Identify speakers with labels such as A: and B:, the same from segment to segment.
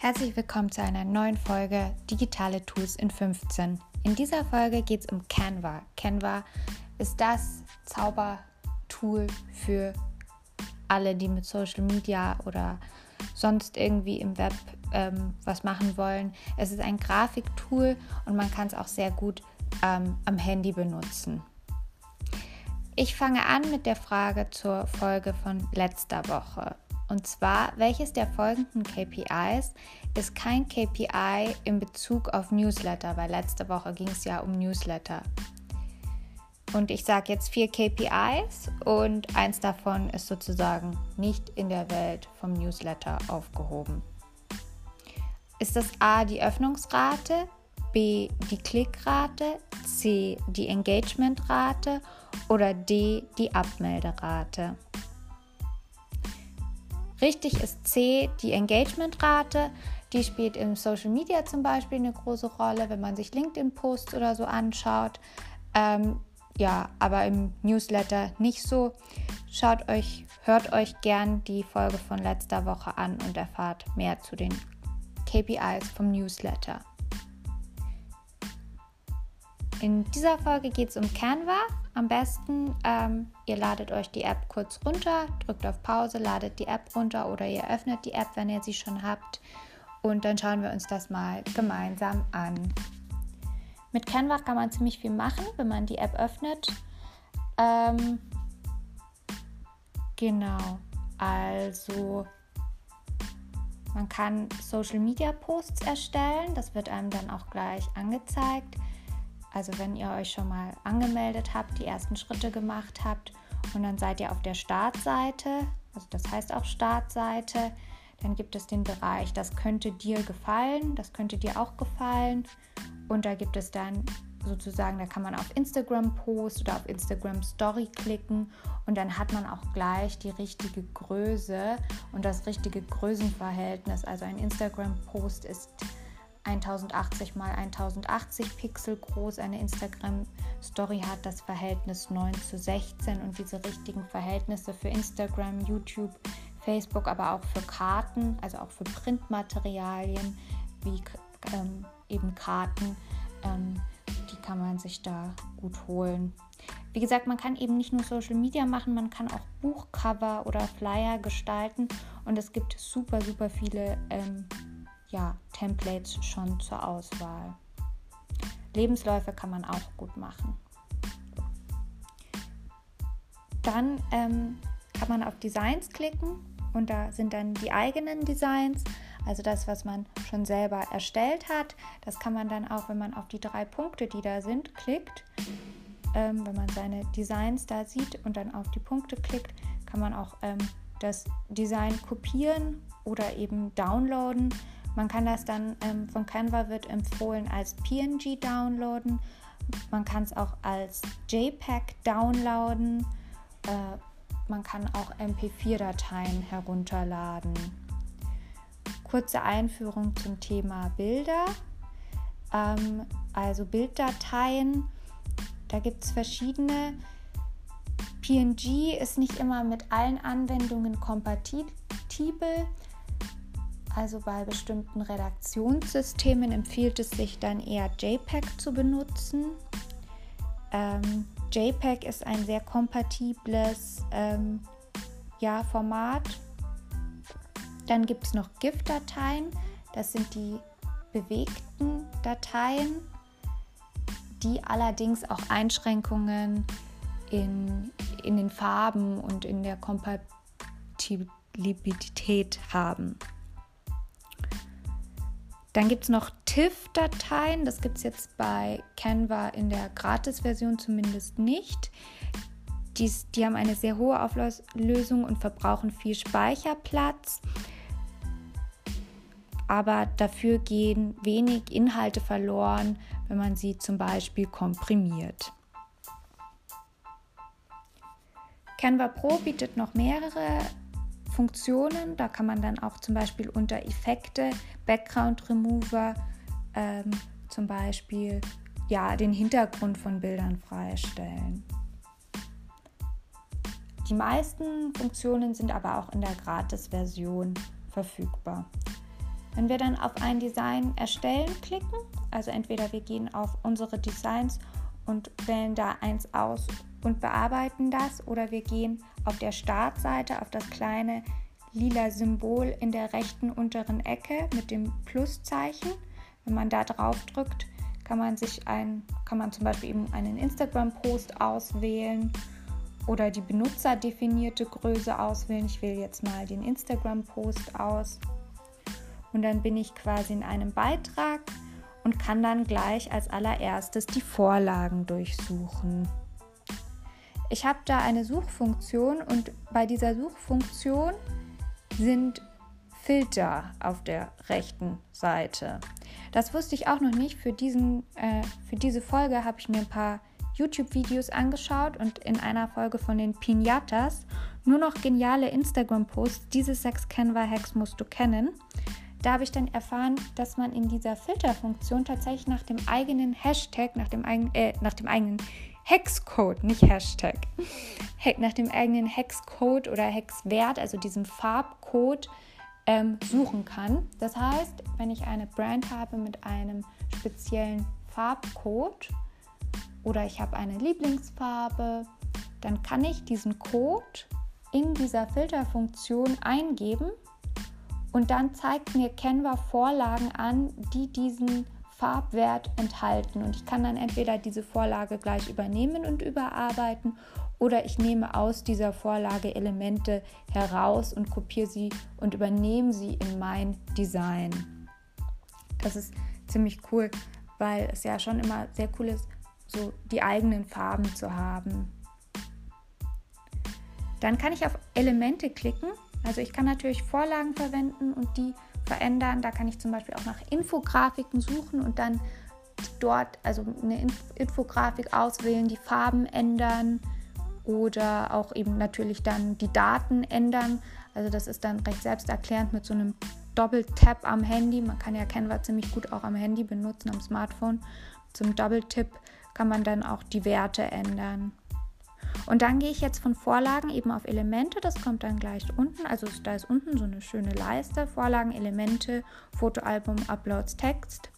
A: Herzlich willkommen zu einer neuen Folge Digitale Tools in 15. In dieser Folge geht es um Canva. Canva ist das Zaubertool für alle, die mit Social Media oder sonst irgendwie im Web ähm, was machen wollen. Es ist ein Grafiktool und man kann es auch sehr gut ähm, am Handy benutzen. Ich fange an mit der Frage zur Folge von letzter Woche. Und zwar, welches der folgenden KPIs ist kein KPI in Bezug auf Newsletter, weil letzte Woche ging es ja um Newsletter. Und ich sage jetzt vier KPIs und eins davon ist sozusagen nicht in der Welt vom Newsletter aufgehoben. Ist das A die Öffnungsrate, B die Klickrate, C die Engagementrate oder D die Abmelderate? Richtig ist C die Engagementrate. Die spielt im Social Media zum Beispiel eine große Rolle, wenn man sich LinkedIn-Posts oder so anschaut. Ähm, ja, aber im Newsletter nicht so. Schaut euch, hört euch gern die Folge von letzter Woche an und erfahrt mehr zu den KPIs vom Newsletter. In dieser Folge geht es um Canva. Am besten, ähm, ihr ladet euch die App kurz runter, drückt auf Pause, ladet die App runter oder ihr öffnet die App, wenn ihr sie schon habt. Und dann schauen wir uns das mal gemeinsam an. Mit Canva kann man ziemlich viel machen, wenn man die App öffnet. Ähm, genau, also man kann Social Media Posts erstellen, das wird einem dann auch gleich angezeigt. Also wenn ihr euch schon mal angemeldet habt, die ersten Schritte gemacht habt und dann seid ihr auf der Startseite, also das heißt auch Startseite, dann gibt es den Bereich, das könnte dir gefallen, das könnte dir auch gefallen und da gibt es dann sozusagen, da kann man auf Instagram Post oder auf Instagram Story klicken und dann hat man auch gleich die richtige Größe und das richtige Größenverhältnis. Also ein Instagram Post ist 1080 mal 1080 Pixel groß. Eine Instagram Story hat das Verhältnis 9 zu 16 und diese richtigen Verhältnisse für Instagram, YouTube, Facebook, aber auch für Karten, also auch für Printmaterialien wie ähm, eben Karten, ähm, die kann man sich da gut holen. Wie gesagt, man kann eben nicht nur Social Media machen, man kann auch Buchcover oder Flyer gestalten und es gibt super, super viele ähm, ja, Templates schon zur Auswahl. Lebensläufe kann man auch gut machen. Dann ähm, kann man auf Designs klicken und da sind dann die eigenen Designs, also das, was man schon selber erstellt hat. Das kann man dann auch, wenn man auf die drei Punkte, die da sind, klickt. Ähm, wenn man seine Designs da sieht und dann auf die Punkte klickt, kann man auch ähm, das Design kopieren oder eben downloaden. Man kann das dann ähm, von Canva wird empfohlen als PNG downloaden. Man kann es auch als JPEG downloaden. Äh, man kann auch MP4-Dateien herunterladen. Kurze Einführung zum Thema Bilder. Ähm, also Bilddateien, da gibt es verschiedene. PNG ist nicht immer mit allen Anwendungen kompatibel. Also bei bestimmten Redaktionssystemen empfiehlt es sich dann eher JPEG zu benutzen. Ähm, JPEG ist ein sehr kompatibles ähm, ja, Format. Dann gibt es noch GIF-Dateien. Das sind die bewegten Dateien, die allerdings auch Einschränkungen in, in den Farben und in der Kompatibilität haben. Dann gibt es noch TIFF-Dateien. Das gibt es jetzt bei Canva in der Gratis-Version zumindest nicht. Dies, die haben eine sehr hohe Auflösung und verbrauchen viel Speicherplatz. Aber dafür gehen wenig Inhalte verloren, wenn man sie zum Beispiel komprimiert. Canva Pro bietet noch mehrere Funktionen. Da kann man dann auch zum Beispiel unter Effekte, Background Remover ähm, zum Beispiel ja, den Hintergrund von Bildern freistellen. Die meisten Funktionen sind aber auch in der Gratis-Version verfügbar. Wenn wir dann auf ein Design erstellen klicken, also entweder wir gehen auf unsere Designs und wählen da eins aus und bearbeiten das oder wir gehen auf der Startseite auf das kleine lila Symbol in der rechten unteren Ecke mit dem Pluszeichen. Wenn man da drauf drückt, kann man sich ein, kann man zum Beispiel eben einen Instagram-Post auswählen oder die benutzerdefinierte Größe auswählen. Ich wähle jetzt mal den Instagram-Post aus und dann bin ich quasi in einem Beitrag und kann dann gleich als allererstes die Vorlagen durchsuchen. Ich habe da eine Suchfunktion und bei dieser Suchfunktion sind Filter auf der rechten Seite. Das wusste ich auch noch nicht. Für, diesen, äh, für diese Folge habe ich mir ein paar YouTube-Videos angeschaut und in einer Folge von den Pinatas nur noch geniale Instagram-Posts. Diese sechs Canva-Hacks musst du kennen. Da habe ich dann erfahren, dass man in dieser Filterfunktion tatsächlich nach dem eigenen Hashtag, nach dem, eigen, äh, nach dem eigenen Hexcode, nicht Hashtag, nach dem eigenen Hexcode oder Hexwert, also diesem Farbcode, ähm, suchen kann. Das heißt, wenn ich eine Brand habe mit einem speziellen Farbcode oder ich habe eine Lieblingsfarbe, dann kann ich diesen Code in dieser Filterfunktion eingeben und dann zeigt mir Canva Vorlagen an, die diesen Farbwert enthalten. Und ich kann dann entweder diese Vorlage gleich übernehmen und überarbeiten oder ich nehme aus dieser Vorlage Elemente heraus und kopiere sie und übernehme sie in mein Design. Das ist ziemlich cool, weil es ja schon immer sehr cool ist, so die eigenen Farben zu haben. Dann kann ich auf Elemente klicken. Also ich kann natürlich Vorlagen verwenden und die verändern. Da kann ich zum Beispiel auch nach Infografiken suchen und dann dort also eine Infografik auswählen, die Farben ändern oder auch eben natürlich dann die Daten ändern. Also das ist dann recht selbsterklärend mit so einem Doppeltap am Handy. Man kann ja Canva ziemlich gut auch am Handy benutzen, am Smartphone. Zum Double-Tip kann man dann auch die Werte ändern. Und dann gehe ich jetzt von Vorlagen eben auf Elemente, das kommt dann gleich unten. Also da ist unten so eine schöne Leiste, Vorlagen, Elemente, Fotoalbum, Uploads, Text.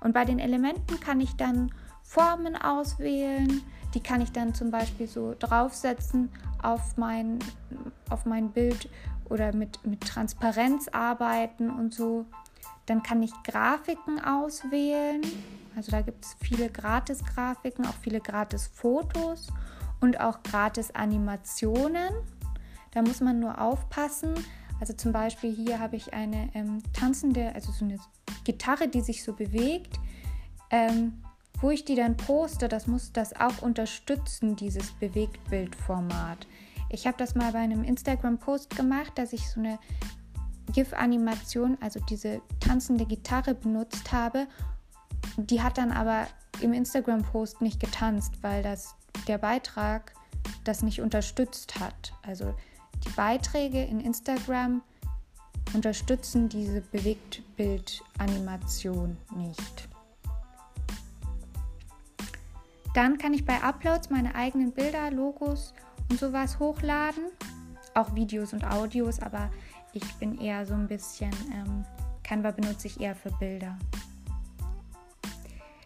A: Und bei den Elementen kann ich dann Formen auswählen, die kann ich dann zum Beispiel so draufsetzen auf mein, auf mein Bild oder mit, mit Transparenz arbeiten und so. Dann kann ich Grafiken auswählen. Also da gibt es viele Gratis-Grafiken, auch viele Gratis-Fotos und auch gratis Animationen. Da muss man nur aufpassen. Also zum Beispiel hier habe ich eine ähm, tanzende, also so eine Gitarre, die sich so bewegt. Ähm, wo ich die dann poste, das muss das auch unterstützen, dieses Bewegtbildformat. Ich habe das mal bei einem Instagram-Post gemacht, dass ich so eine GIF-Animation, also diese tanzende Gitarre benutzt habe. Die hat dann aber im Instagram-Post nicht getanzt, weil das der Beitrag das nicht unterstützt hat. Also die Beiträge in Instagram unterstützen diese Bewegtbildanimation nicht. Dann kann ich bei Uploads meine eigenen Bilder, Logos und sowas hochladen. Auch Videos und Audios, aber ich bin eher so ein bisschen, ähm, Canva benutze ich eher für Bilder.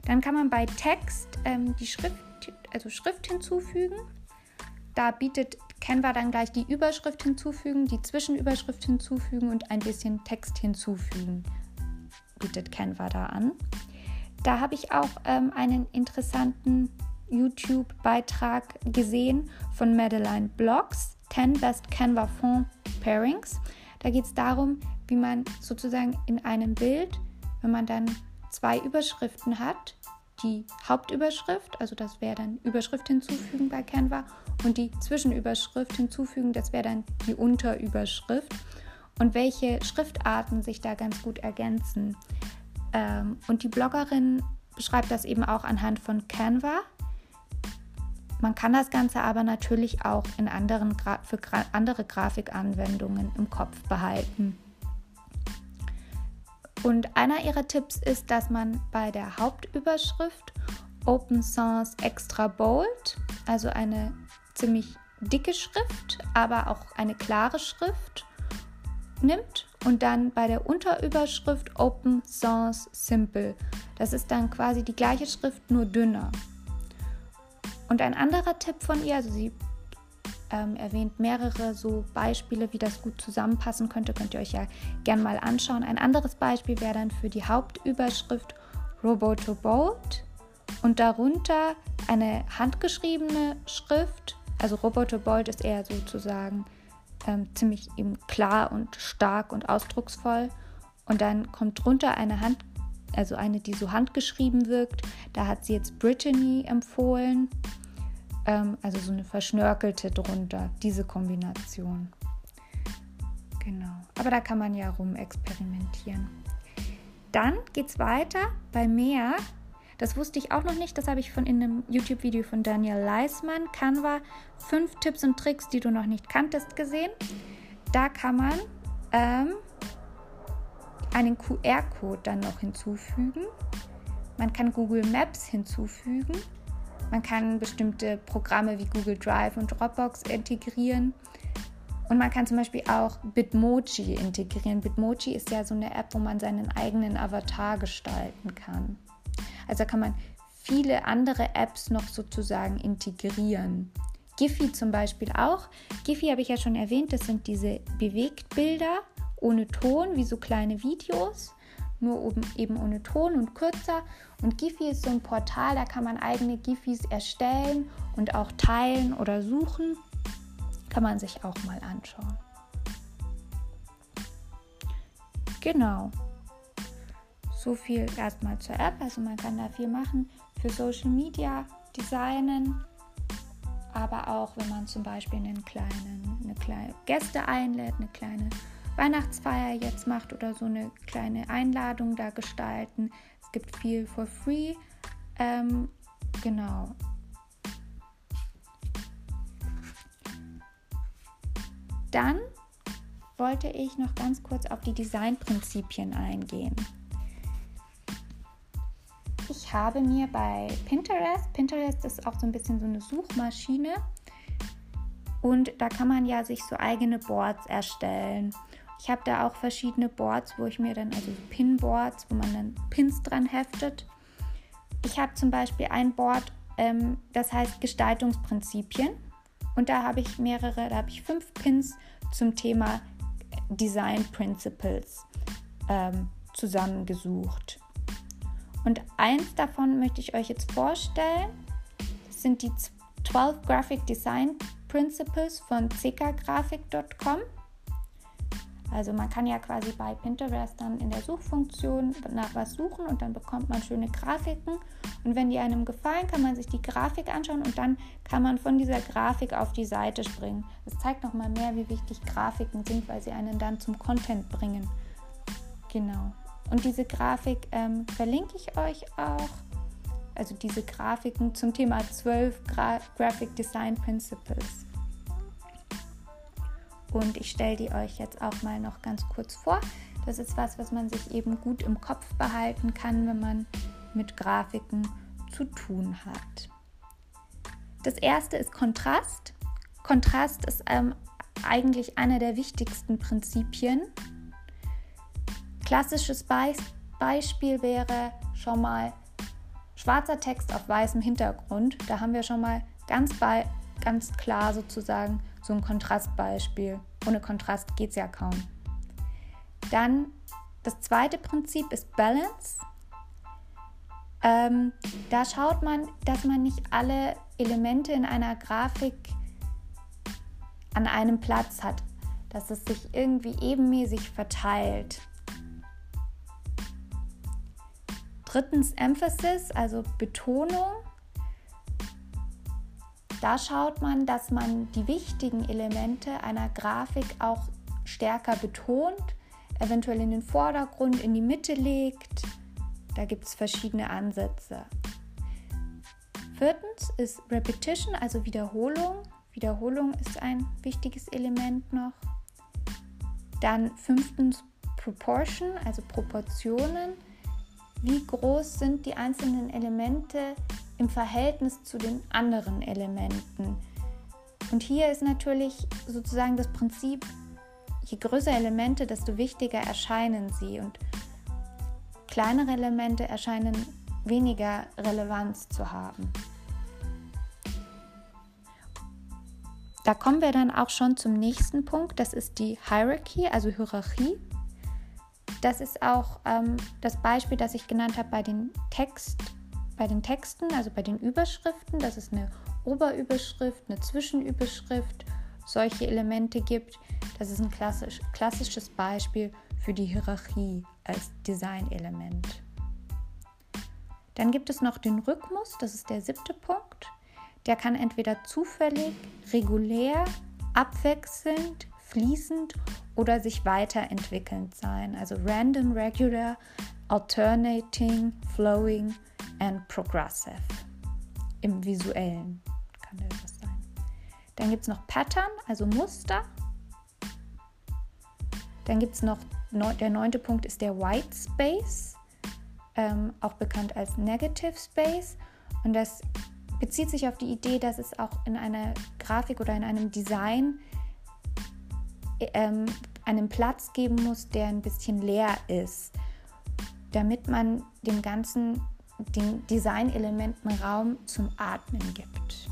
A: Dann kann man bei Text ähm, die Schrift also Schrift hinzufügen. Da bietet Canva dann gleich die Überschrift hinzufügen, die Zwischenüberschrift hinzufügen und ein bisschen Text hinzufügen. Bietet Canva da an. Da habe ich auch ähm, einen interessanten YouTube-Beitrag gesehen von Madeline Blogs, 10 Best Canva Font Pairings. Da geht es darum, wie man sozusagen in einem Bild, wenn man dann zwei Überschriften hat, die Hauptüberschrift, also das wäre dann Überschrift hinzufügen bei Canva und die Zwischenüberschrift hinzufügen, das wäre dann die Unterüberschrift und welche Schriftarten sich da ganz gut ergänzen. Ähm, und die Bloggerin beschreibt das eben auch anhand von Canva. Man kann das Ganze aber natürlich auch in anderen für andere Grafikanwendungen im Kopf behalten. Und einer ihrer Tipps ist, dass man bei der Hauptüberschrift Open Sans Extra Bold, also eine ziemlich dicke Schrift, aber auch eine klare Schrift nimmt und dann bei der Unterüberschrift Open Sans Simple. Das ist dann quasi die gleiche Schrift, nur dünner. Und ein anderer Tipp von ihr, also sie ähm, erwähnt mehrere so Beispiele, wie das gut zusammenpassen könnte, könnt ihr euch ja gern mal anschauen. Ein anderes Beispiel wäre dann für die Hauptüberschrift Robotobolt und darunter eine handgeschriebene Schrift. Also Robotobolt ist eher sozusagen ähm, ziemlich eben klar und stark und ausdrucksvoll. Und dann kommt drunter eine Hand, also eine, die so handgeschrieben wirkt. Da hat sie jetzt Brittany empfohlen. Ähm, also so eine verschnörkelte drunter, diese Kombination. Genau. Aber da kann man ja rum experimentieren. Dann geht es weiter bei mehr. Das wusste ich auch noch nicht. Das habe ich von in einem YouTube-Video von Daniel Leismann, Canva, fünf Tipps und Tricks, die du noch nicht kanntest, gesehen. Da kann man ähm, einen QR-Code dann noch hinzufügen. Man kann Google Maps hinzufügen. Man kann bestimmte Programme wie Google Drive und Dropbox integrieren. Und man kann zum Beispiel auch Bitmoji integrieren. Bitmoji ist ja so eine App, wo man seinen eigenen Avatar gestalten kann. Also kann man viele andere Apps noch sozusagen integrieren. Giphy zum Beispiel auch. Giphy habe ich ja schon erwähnt, das sind diese Bewegtbilder ohne Ton, wie so kleine Videos, nur eben ohne Ton und kürzer. Und Giphy ist so ein Portal, da kann man eigene Gifys erstellen und auch teilen oder suchen. Kann man sich auch mal anschauen. Genau. So viel erstmal zur App. Also man kann da viel machen für Social Media, Designen, aber auch wenn man zum Beispiel einen kleinen, eine kleine Gäste einlädt, eine kleine Weihnachtsfeier jetzt macht oder so eine kleine Einladung da gestalten. Es gibt viel for free. Ähm, genau. Dann wollte ich noch ganz kurz auf die Designprinzipien eingehen. Ich habe mir bei Pinterest, Pinterest ist auch so ein bisschen so eine Suchmaschine und da kann man ja sich so eigene Boards erstellen. Ich habe da auch verschiedene Boards, wo ich mir dann, also Pinboards, wo man dann Pins dran heftet. Ich habe zum Beispiel ein Board, ähm, das heißt Gestaltungsprinzipien. Und da habe ich mehrere, da habe ich fünf Pins zum Thema Design Principles ähm, zusammengesucht. Und eins davon möchte ich euch jetzt vorstellen. Das sind die 12 Graphic Design Principles von ckgrafik.com. Also man kann ja quasi bei Pinterest dann in der Suchfunktion nach was suchen und dann bekommt man schöne Grafiken. Und wenn die einem gefallen, kann man sich die Grafik anschauen und dann kann man von dieser Grafik auf die Seite springen. Das zeigt nochmal mehr, wie wichtig Grafiken sind, weil sie einen dann zum Content bringen. Genau. Und diese Grafik ähm, verlinke ich euch auch. Also diese Grafiken zum Thema 12 Gra Graphic Design Principles. Und ich stelle die euch jetzt auch mal noch ganz kurz vor. Das ist was, was man sich eben gut im Kopf behalten kann, wenn man mit Grafiken zu tun hat. Das erste ist Kontrast. Kontrast ist ähm, eigentlich einer der wichtigsten Prinzipien Klassisches Be Beispiel wäre schon mal schwarzer Text auf weißem Hintergrund. Da haben wir schon mal ganz, ganz klar sozusagen so ein Kontrastbeispiel. Ohne Kontrast geht es ja kaum. Dann das zweite Prinzip ist Balance. Ähm, da schaut man, dass man nicht alle Elemente in einer Grafik an einem Platz hat, dass es sich irgendwie ebenmäßig verteilt. Drittens Emphasis, also Betonung. Da schaut man, dass man die wichtigen Elemente einer Grafik auch stärker betont, eventuell in den Vordergrund, in die Mitte legt. Da gibt es verschiedene Ansätze. Viertens ist Repetition, also Wiederholung. Wiederholung ist ein wichtiges Element noch. Dann fünftens Proportion, also Proportionen wie groß sind die einzelnen Elemente im Verhältnis zu den anderen Elementen. Und hier ist natürlich sozusagen das Prinzip, je größer Elemente, desto wichtiger erscheinen sie und kleinere Elemente erscheinen weniger Relevanz zu haben. Da kommen wir dann auch schon zum nächsten Punkt, das ist die Hierarchy, also Hierarchie. Das ist auch ähm, das Beispiel, das ich genannt habe bei den, Text, bei den Texten, also bei den Überschriften. Das ist eine Oberüberschrift, eine Zwischenüberschrift, solche Elemente gibt. Das ist ein klassisch, klassisches Beispiel für die Hierarchie als Designelement. Dann gibt es noch den Rhythmus, das ist der siebte Punkt. Der kann entweder zufällig, regulär, abwechselnd, fließend oder sich weiterentwickelnd sein. Also random, regular, alternating, flowing and progressive. Im visuellen kann das sein. Dann gibt es noch Pattern, also Muster. Dann gibt es noch, der neunte Punkt ist der White Space, ähm, auch bekannt als Negative Space. Und das bezieht sich auf die Idee, dass es auch in einer Grafik oder in einem Design ähm, einen Platz geben muss, der ein bisschen leer ist, damit man dem ganzen den Designelementen Raum zum Atmen gibt.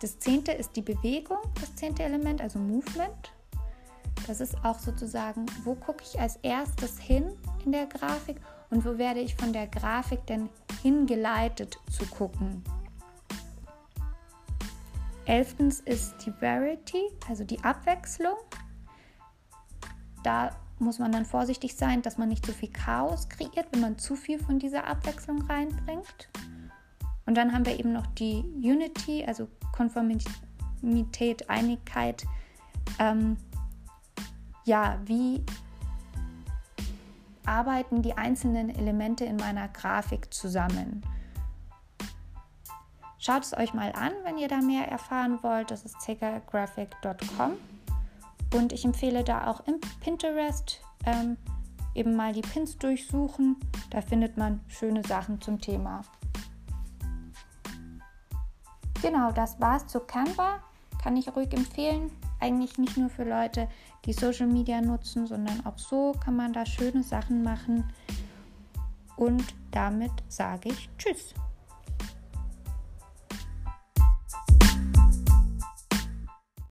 A: Das zehnte ist die Bewegung, das zehnte Element, also Movement. Das ist auch sozusagen, wo gucke ich als erstes hin in der Grafik und wo werde ich von der Grafik denn hingeleitet zu gucken. Elftens ist die Variety, also die Abwechslung. Da muss man dann vorsichtig sein, dass man nicht zu viel Chaos kreiert, wenn man zu viel von dieser Abwechslung reinbringt. Und dann haben wir eben noch die Unity, also Konformität, Einigkeit. Ähm, ja, wie arbeiten die einzelnen Elemente in meiner Grafik zusammen? Schaut es euch mal an, wenn ihr da mehr erfahren wollt. Das ist cegagraphic.com. Und ich empfehle da auch im Pinterest ähm, eben mal die Pins durchsuchen. Da findet man schöne Sachen zum Thema. Genau, das war's zu Canva. Kann ich ruhig empfehlen. Eigentlich nicht nur für Leute, die Social Media nutzen, sondern auch so kann man da schöne Sachen machen. Und damit sage ich Tschüss.